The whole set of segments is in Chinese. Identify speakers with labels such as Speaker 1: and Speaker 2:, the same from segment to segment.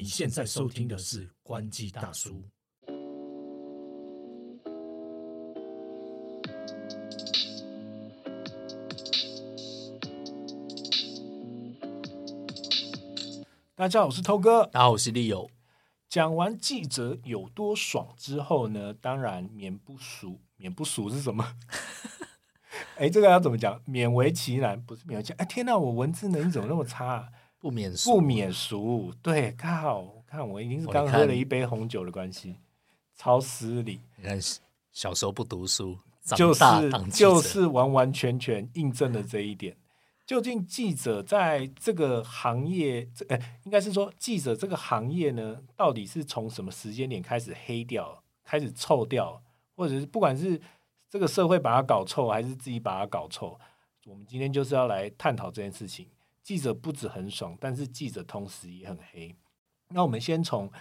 Speaker 1: 你现在收听的是关机大叔。
Speaker 2: 大家好，我是偷哥。
Speaker 1: 大家好，我是利友。
Speaker 2: 讲完记者有多爽之后呢，当然免不俗，免不俗是什么？哎，这个要怎么讲？勉为其难，不是勉为其难。哎，天哪，我文字能力怎么那么差、啊？
Speaker 1: 不免俗
Speaker 2: 不免俗，对，靠，看我已经是刚喝了一杯红酒的关系，超失礼，
Speaker 1: 你看，小时候不读书，
Speaker 2: 就是就是完完全全印证了这一点。究竟记者在这个行业，这呃，应该是说记者这个行业呢，到底是从什么时间点开始黑掉、开始臭掉，或者是不管是这个社会把它搞臭，还是自己把它搞臭，我们今天就是要来探讨这件事情。记者不止很爽，但是记者同时也很黑。那我们先从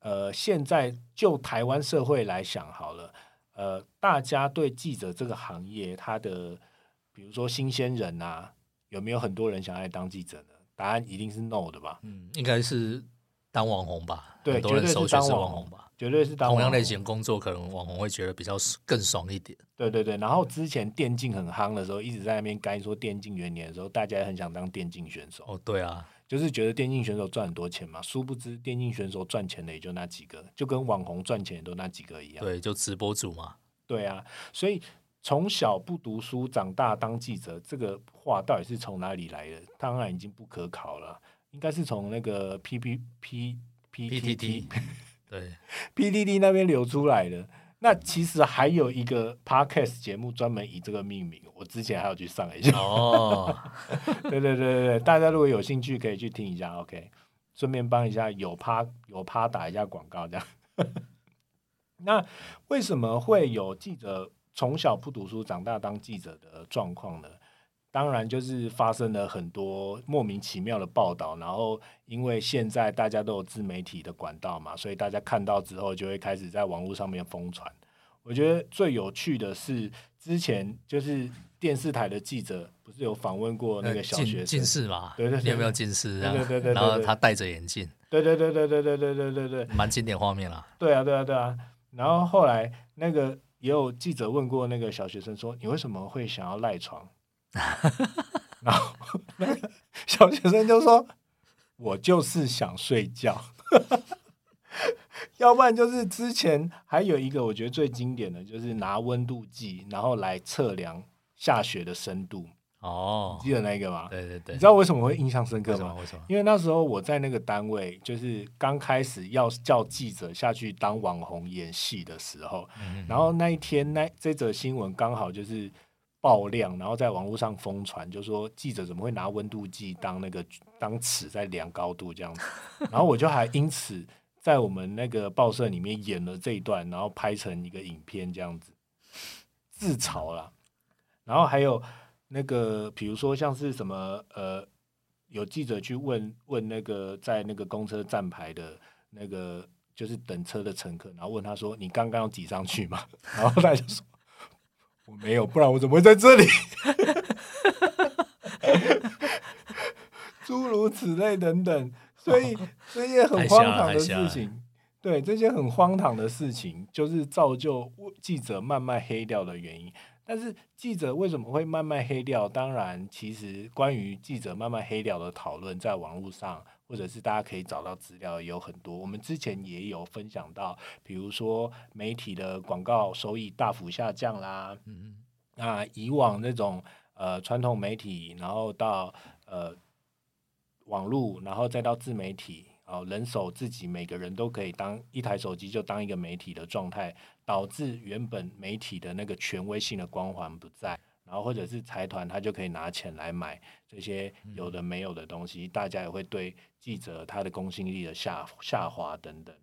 Speaker 2: 呃现在就台湾社会来想好了，呃，大家对记者这个行业，他的比如说新鲜人啊，有没有很多人想来当记者呢？答案一定是 no 的吧？
Speaker 1: 嗯，应该是当网红吧？
Speaker 2: 对
Speaker 1: 很多人首选是
Speaker 2: 当网红
Speaker 1: 吧？
Speaker 2: 绝对是当
Speaker 1: 同样类型工作，可能网红会觉得比较更爽一点。
Speaker 2: 对对对，然后之前电竞很夯的时候，一直在那边干说电竞元年的时候，大家也很想当电竞选手，
Speaker 1: 哦，对啊，
Speaker 2: 就是觉得电竞选手赚很多钱嘛。殊不知，电竞选手赚钱的也就那几个，就跟网红赚钱的都那几个一样。
Speaker 1: 对，就直播主嘛。
Speaker 2: 对啊，所以从小不读书，长大当记者，这个话到底是从哪里来的？当然已经不可考了，应该是从那个 P P P P T T
Speaker 1: 对
Speaker 2: ，P T T 那边流出来的。那其实还有一个 podcast 节目专门以这个命名，我之前还有去上一下。
Speaker 1: 哦，
Speaker 2: 对对对对对，大家如果有兴趣可以去听一下，OK。顺便帮一下有趴有趴打一下广告，这样。那为什么会有记者从小不读书长大当记者的状况呢？当然就是发生了很多莫名其妙的报道，然后因为现在大家都有自媒体的管道嘛，所以大家看到之后就会开始在网络上面疯传。我觉得最有趣的是，之前就是电视台的记者不是有访问过那个小学生
Speaker 1: 近近，视嘛？
Speaker 2: 对对对
Speaker 1: 你有没有近视啊？
Speaker 2: 对对对对对对
Speaker 1: 然后他戴着眼镜，
Speaker 2: 对对对对对对对对对对，
Speaker 1: 蛮经典画面啦。
Speaker 2: 对啊，对啊，对啊。然后后来那个也有记者问过那个小学生说：“你为什么会想要赖床？” 然后那个小学生就说：“我就是想睡觉。”要不然就是之前还有一个我觉得最经典的就是拿温度计，然后来测量下雪的深度，
Speaker 1: 哦，
Speaker 2: 记得那个吗？
Speaker 1: 对对对，
Speaker 2: 你知道为什么会印象深刻吗
Speaker 1: 为什么？？
Speaker 2: 因为那时候我在那个单位，就是刚开始要叫记者下去当网红演戏的时候，
Speaker 1: 嗯
Speaker 2: 然后那一天那这则新闻刚好就是爆量，然后在网络上疯传，就说记者怎么会拿温度计当那个当尺在量高度这样子，然后我就还因此在我们那个报社里面演了这一段，然后拍成一个影片这样子自嘲啦，然后还有那个比如说像是什么呃。有记者去问问那个在那个公车站牌的那个就是等车的乘客，然后问他说：“你刚刚有挤上去吗？” 然后他就说：“我没有，不然我怎么会在这里？” 诸如此类等等，所以 这些很荒唐的事情，对这些很荒唐的事情，就是造就记者慢慢黑掉的原因。但是记者为什么会慢慢黑掉？当然，其实关于记者慢慢黑掉的讨论，在网络上或者是大家可以找到资料也有很多。我们之前也有分享到，比如说媒体的广告收益大幅下降啦，
Speaker 1: 嗯
Speaker 2: 那以往那种呃传统媒体，然后到呃网络，然后再到自媒体，哦，人手自己每个人都可以当一台手机就当一个媒体的状态，导致原本媒体的那个权威性的光环不在，然后或者是财团他就可以拿钱来买这些有的没有的东西，大家也会对记者他的公信力的下下滑等等。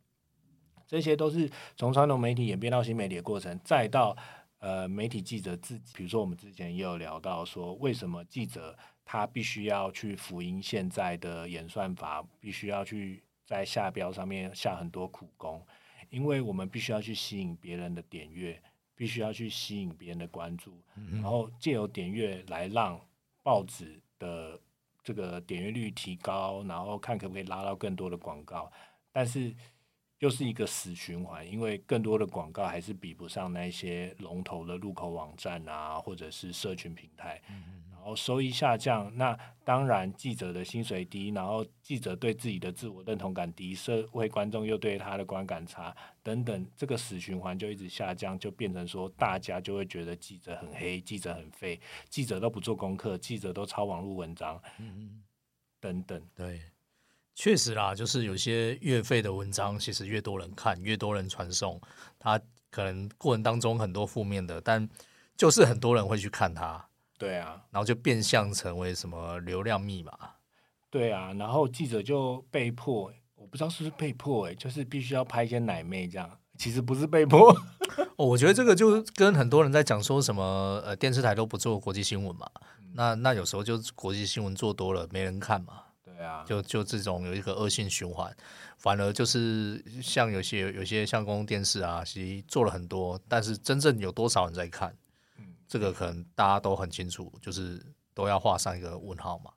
Speaker 2: 这些都是从传统媒体演变到新媒体的过程，再到呃媒体记者自己，比如说我们之前也有聊到说，为什么记者他必须要去辅音现在的演算法，必须要去在下标上面下很多苦功，因为我们必须要去吸引别人的点阅，必须要去吸引别人的关注，然后借由点阅来让报纸的这个点阅率提高，然后看可不可以拉到更多的广告。但是又是一个死循环，因为更多的广告还是比不上那些龙头的入口网站啊，或者是社群平台。然后收益下降，那当然记者的薪水低，然后记者对自己的自我认同感低，社会观众又对他的观感差，等等，这个死循环就一直下降，就变成说大家就会觉得记者很黑，记者很废，记者都不做功课，记者都抄网络文章，等等。
Speaker 1: 对，确实啦，就是有些越废的文章，其实越多人看，越多人传送，它可能过程当中很多负面的，但就是很多人会去看它。
Speaker 2: 对啊，
Speaker 1: 然后就变相成为什么流量密码？
Speaker 2: 对啊，然后记者就被迫，我不知道是不是被迫，哎，就是必须要拍一些奶妹这样。其实不是被迫，
Speaker 1: 哦，我觉得这个就跟很多人在讲说什么，呃，电视台都不做国际新闻嘛。那那有时候就国际新闻做多了，没人看嘛。
Speaker 2: 对啊，
Speaker 1: 就就这种有一个恶性循环，反而就是像有些有些像公共电视啊，其实做了很多，但是真正有多少人在看？这个可能大家都很清楚，就是都要画上一个问号嘛。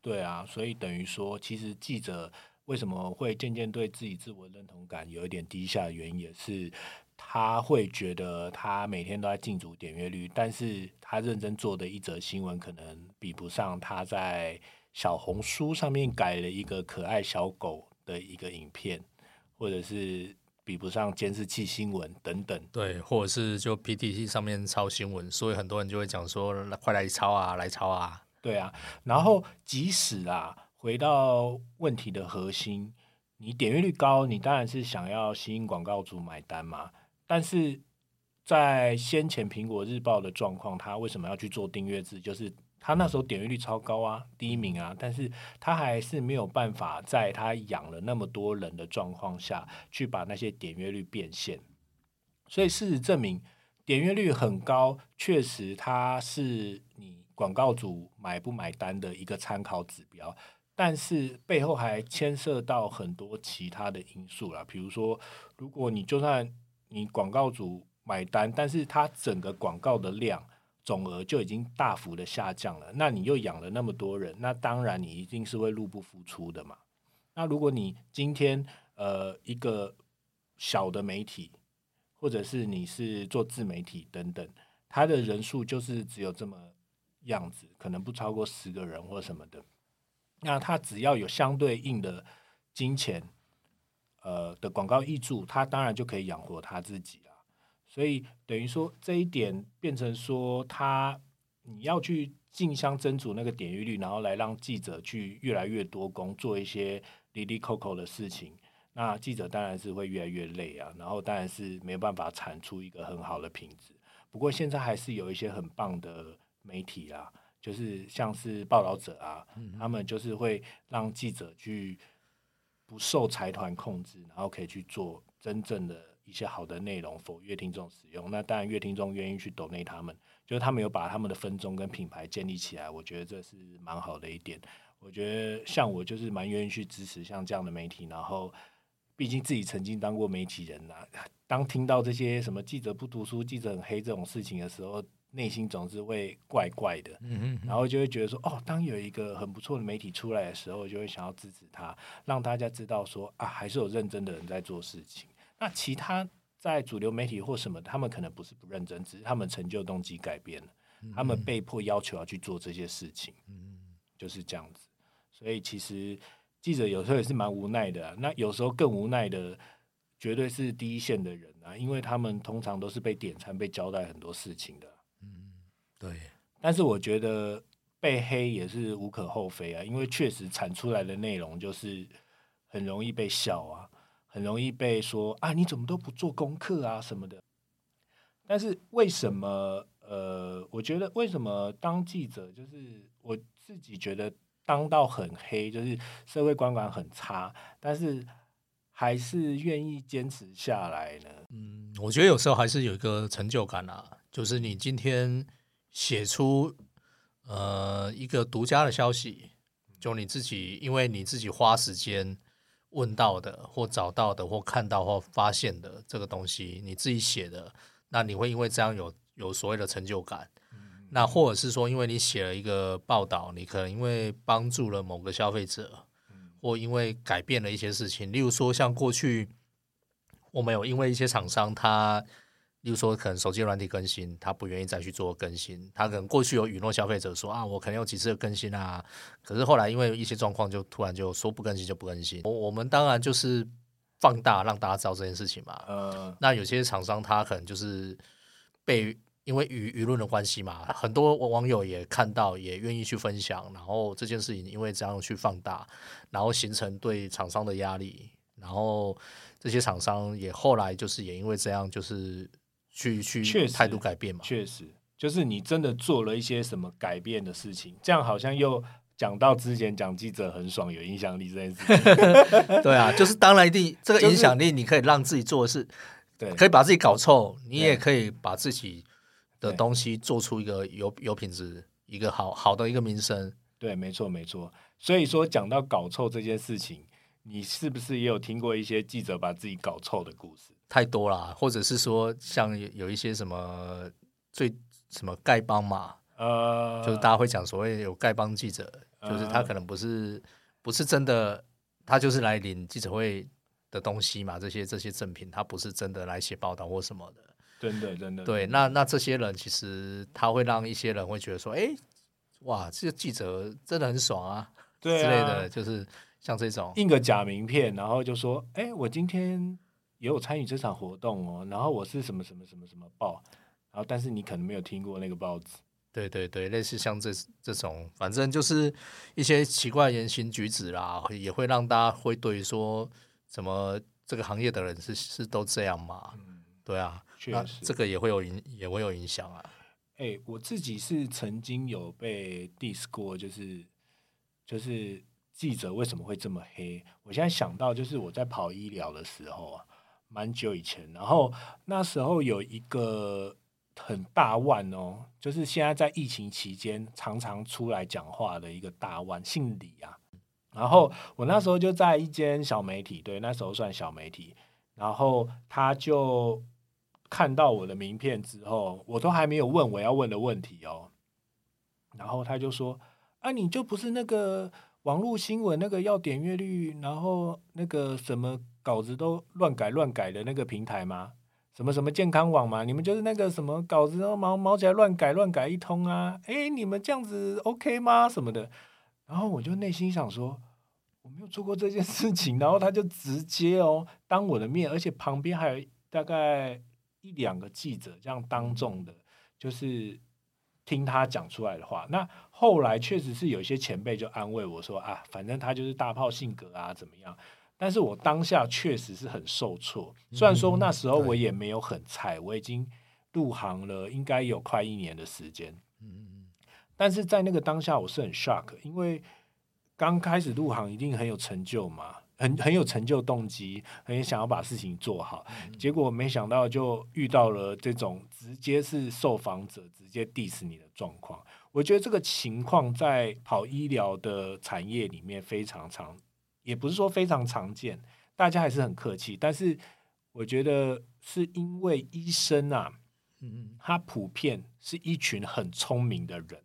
Speaker 2: 对啊，所以等于说，其实记者为什么会渐渐对自己自我认同感有一点低下的原因，也是他会觉得他每天都在进组点阅率，但是他认真做的一则新闻，可能比不上他在小红书上面改了一个可爱小狗的一个影片，或者是。比不上监视器新闻等等，
Speaker 1: 对，或者是就 PTT 上面抄新闻，所以很多人就会讲说，快来抄啊，来抄啊，
Speaker 2: 对啊。然后即使啊，回到问题的核心，你点阅率高，你当然是想要吸引广告主买单嘛。但是在先前苹果日报的状况，它为什么要去做订阅制？就是。他那时候点阅率超高啊，第一名啊，但是他还是没有办法在他养了那么多人的状况下去把那些点阅率变现。所以事实证明，点阅率很高，确实它是你广告主买不买单的一个参考指标。但是背后还牵涉到很多其他的因素啦，比如说，如果你就算你广告主买单，但是他整个广告的量。总额就已经大幅的下降了，那你又养了那么多人，那当然你一定是会入不敷出的嘛。那如果你今天呃一个小的媒体，或者是你是做自媒体等等，他的人数就是只有这么样子，可能不超过十个人或什么的，那他只要有相对应的金钱，呃的广告益助，他当然就可以养活他自己。所以等于说这一点变成说，他你要去竞相争逐那个点击率，然后来让记者去越来越多工做一些离离扣扣的事情，那记者当然是会越来越累啊，然后当然是没有办法产出一个很好的品质。不过现在还是有一些很棒的媒体啦，就是像是报道者啊，他们就是会让记者去不受财团控制，然后可以去做真正的。一些好的内容否乐听众使用，那当然乐听众愿意去抖内他们，就是他们有把他们的分钟跟品牌建立起来，我觉得这是蛮好的一点。我觉得像我就是蛮愿意去支持像这样的媒体，然后毕竟自己曾经当过媒体人呐，当听到这些什么记者不读书、记者很黑这种事情的时候，内心总是会怪怪的，嗯然后就会觉得说，哦，当有一个很不错的媒体出来的时候，就会想要支持他，让大家知道说啊，还是有认真的人在做事情。那其他在主流媒体或什么，他们可能不是不认真，只是他们成就动机改变了，他们被迫要求要去做这些事情，就是这样子。所以其实记者有时候也是蛮无奈的。那有时候更无奈的，绝对是第一线的人啊，因为他们通常都是被点餐、被交代很多事情的。
Speaker 1: 嗯，对。
Speaker 2: 但是我觉得被黑也是无可厚非啊，因为确实产出来的内容就是很容易被笑啊。很容易被说啊，你怎么都不做功课啊什么的。但是为什么？呃，我觉得为什么当记者，就是我自己觉得当到很黑，就是社会观感很差，但是还是愿意坚持下来呢？
Speaker 1: 嗯，我觉得有时候还是有一个成就感啊，就是你今天写出呃一个独家的消息，就你自己，因为你自己花时间。问到的，或找到的，或看到或发现的这个东西，你自己写的，那你会因为这样有有所谓的成就感。那或者是说，因为你写了一个报道，你可能因为帮助了某个消费者，或因为改变了一些事情，例如说像过去我们有因为一些厂商他。例如说，可能手机软体更新，他不愿意再去做更新。他可能过去有允诺消费者说啊，我可能有几次的更新啊，可是后来因为一些状况，就突然就说不更新就不更新。我我们当然就是放大让大家知道这件事情嘛。呃，那有些厂商他可能就是被因为舆舆论的关系嘛，很多网友也看到，也愿意去分享，然后这件事情因为这样去放大，然后形成对厂商的压力，然后这些厂商也后来就是也因为这样就是。去去态度改变嘛？
Speaker 2: 确实，就是你真的做了一些什么改变的事情，这样好像又讲到之前讲记者很爽有影响力这件事情。
Speaker 1: 对啊，就是当然一定这个影响力，你可以让自己做的事，
Speaker 2: 对，
Speaker 1: 可以把自己搞臭，你也可以把自己的东西做出一个有有品质、一个好好的一个名声。
Speaker 2: 对，没错没错。所以说讲到搞臭这件事情，你是不是也有听过一些记者把自己搞臭的故事？
Speaker 1: 太多了，或者是说像有一些什么最什么丐帮嘛，呃，就是大家会讲所谓有丐帮记者，就是他可能不是不是真的，他就是来领记者会的东西嘛，这些这些赠品，他不是真的来写报道或什么的，
Speaker 2: 真的真的。
Speaker 1: 对，那那这些人其实他会让一些人会觉得说，哎，哇，这个记者真的很爽啊，对之类的，就是像这种
Speaker 2: 印个假名片，然后就说，哎，我今天。也有参与这场活动哦，然后我是什么什么什么什么报，然后但是你可能没有听过那个报纸，
Speaker 1: 对对对，类似像这这种，反正就是一些奇怪言行举止啦，也会让大家会对于说，怎么这个行业的人是是都这样嘛？嗯，对啊，
Speaker 2: 确实，
Speaker 1: 这个也会有影也会有影响啊。
Speaker 2: 哎，我自己是曾经有被 diss 过，就是就是记者为什么会这么黑？我现在想到就是我在跑医疗的时候啊。蛮久以前，然后那时候有一个很大腕哦，就是现在在疫情期间常常出来讲话的一个大腕，姓李啊。然后我那时候就在一间小媒体，对，那时候算小媒体。然后他就看到我的名片之后，我都还没有问我要问的问题哦。然后他就说：“啊，你就不是那个网络新闻那个要点阅率，然后那个什么？”稿子都乱改乱改的那个平台吗？什么什么健康网吗？你们就是那个什么稿子都毛毛起来乱改乱改一通啊？哎，你们这样子 OK 吗？什么的？然后我就内心想说，我没有做过这件事情。然后他就直接哦，当我的面，而且旁边还有大概一两个记者这样当众的，就是听他讲出来的话。那后来确实是有一些前辈就安慰我说啊，反正他就是大炮性格啊，怎么样？但是我当下确实是很受挫，虽然说那时候我也没有很菜，我已经入行了应该有快一年的时间，嗯嗯嗯，但是在那个当下我是很 shock，因为刚开始入行一定很有成就嘛，很很有成就动机，很想要把事情做好，结果没想到就遇到了这种直接是受访者直接 diss 你的状况，我觉得这个情况在跑医疗的产业里面非常常。也不是说非常常见，大家还是很客气。但是我觉得是因为医生啊，嗯，他普遍是一群很聪明的人，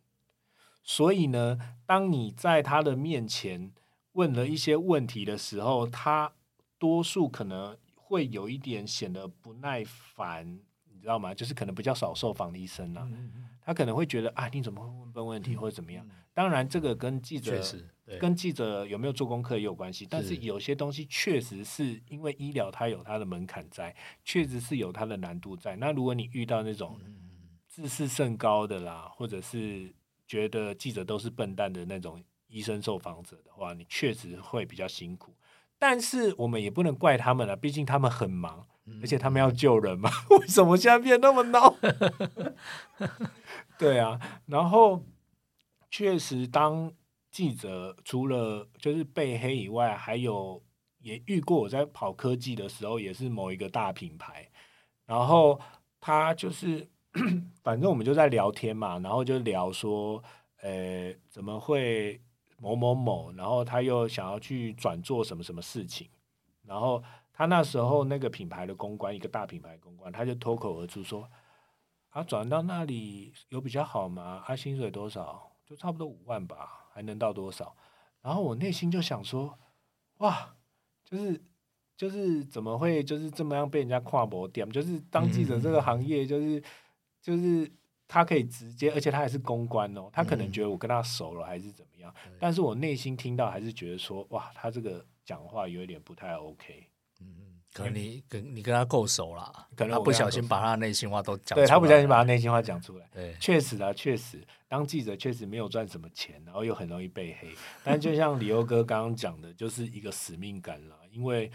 Speaker 2: 所以呢，当你在他的面前问了一些问题的时候，他多数可能会有一点显得不耐烦，你知道吗？就是可能比较少受访的医生啊，他可能会觉得啊，你怎么会问笨问题或者怎么样？当然，这个跟记者。跟记者有没有做功课也有关系，但是有些东西确实是因为医疗它有它的门槛在，确实是有它的难度在。那如果你遇到那种自视甚高的啦，或者是觉得记者都是笨蛋的那种医生受访者的话，你确实会比较辛苦。但是我们也不能怪他们了，毕竟他们很忙，而且他们要救人嘛。为什么现在变那么闹？对啊，然后确实当。记者除了就是被黑以外，还有也遇过我在跑科技的时候，也是某一个大品牌，然后他就是 反正我们就在聊天嘛，然后就聊说，呃，怎么会某某某，然后他又想要去转做什么什么事情，然后他那时候那个品牌的公关，一个大品牌公关，他就脱口而出说，啊，转到那里有比较好吗？啊，薪水多少？就差不多五万吧。还能到多少？然后我内心就想说，哇，就是就是怎么会就是这么样被人家跨博点？就是当记者这个行业，就是就是他可以直接，而且他还是公关哦，他可能觉得我跟他熟了还是怎么样，但是我内心听到还是觉得说，哇，他这个讲话有一点不太 OK。
Speaker 1: 可能你跟你跟他够熟了，
Speaker 2: 可能
Speaker 1: 他不小心把他的内心话都讲，
Speaker 2: 对他不小心把他内心话讲出来。
Speaker 1: 对，
Speaker 2: 确实啊，确实，当记者确实没有赚什么钱，然后又很容易被黑。但就像李欧哥刚刚讲的，就是一个使命感了。因为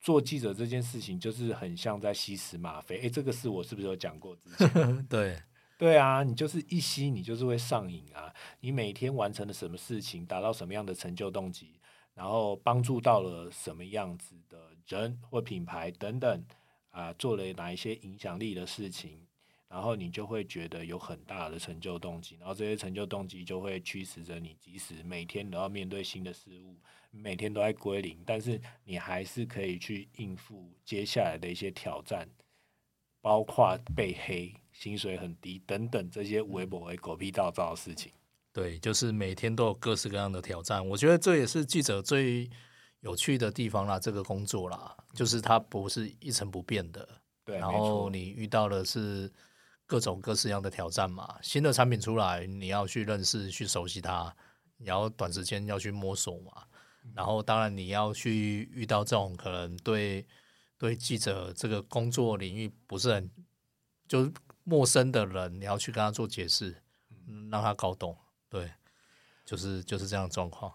Speaker 2: 做记者这件事情，就是很像在吸食吗啡。哎，这个事我是不是有讲过之前？
Speaker 1: 对，
Speaker 2: 对啊，你就是一吸，你就是会上瘾啊。你每天完成了什么事情，达到什么样的成就动机？然后帮助到了什么样子的人或品牌等等啊，做了哪一些影响力的事情，然后你就会觉得有很大的成就动机，然后这些成就动机就会驱使着你，即使每天都要面对新的事物，每天都在归零，但是你还是可以去应付接下来的一些挑战，包括被黑、薪水很低等等这些微博为狗屁倒灶的事情。
Speaker 1: 对，就是每天都有各式各样的挑战。我觉得这也是记者最有趣的地方啦，这个工作啦，就是它不是一成不变的。
Speaker 2: 对，
Speaker 1: 然后你遇到的是各种各式样的挑战嘛。新的产品出来，你要去认识、去熟悉它，你要短时间要去摸索嘛。然后当然你要去遇到这种可能对对记者这个工作领域不是很就是陌生的人，你要去跟他做解释，让他搞懂。对，就是就是这样状况。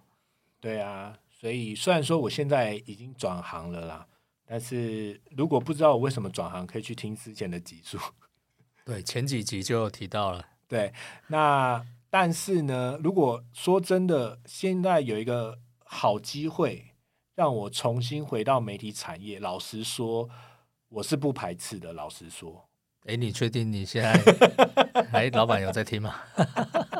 Speaker 2: 对啊，所以虽然说我现在已经转行了啦，但是如果不知道我为什么转行，可以去听之前的集数。
Speaker 1: 对，前几集就提到了。
Speaker 2: 对，那但是呢，如果说真的，现在有一个好机会让我重新回到媒体产业，老实说，我是不排斥的。老实说，
Speaker 1: 哎，你确定你现在？哎，老板有在听吗？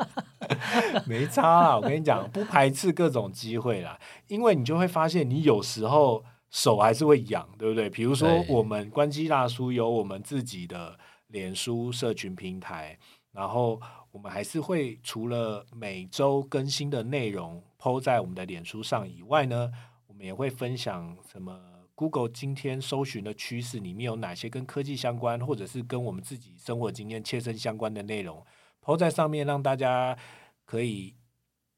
Speaker 2: 没差啦，我跟你讲，不排斥各种机会啦，因为你就会发现，你有时候手还是会痒，对不对？比如说，我们关机大叔有我们自己的脸书社群平台，然后我们还是会除了每周更新的内容抛在我们的脸书上以外呢，我也会分享什么 Google 今天搜寻的趋势里面有哪些跟科技相关，或者是跟我们自己生活经验切身相关的内容抛在上面，让大家。可以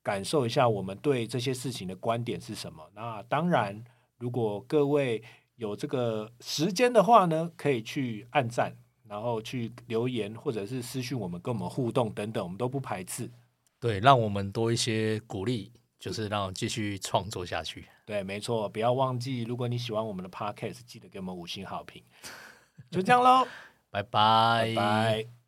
Speaker 2: 感受一下我们对这些事情的观点是什么。那当然，如果各位有这个时间的话呢，可以去按赞，然后去留言，或者是私讯我们，跟我们互动等等，我们都不排斥。
Speaker 1: 对，让我们多一些鼓励，就是让继续创作下去。
Speaker 2: 对，没错，不要忘记，如果你喜欢我们的 podcast，记得给我们五星好评。就这样喽，
Speaker 1: 拜拜
Speaker 2: 拜。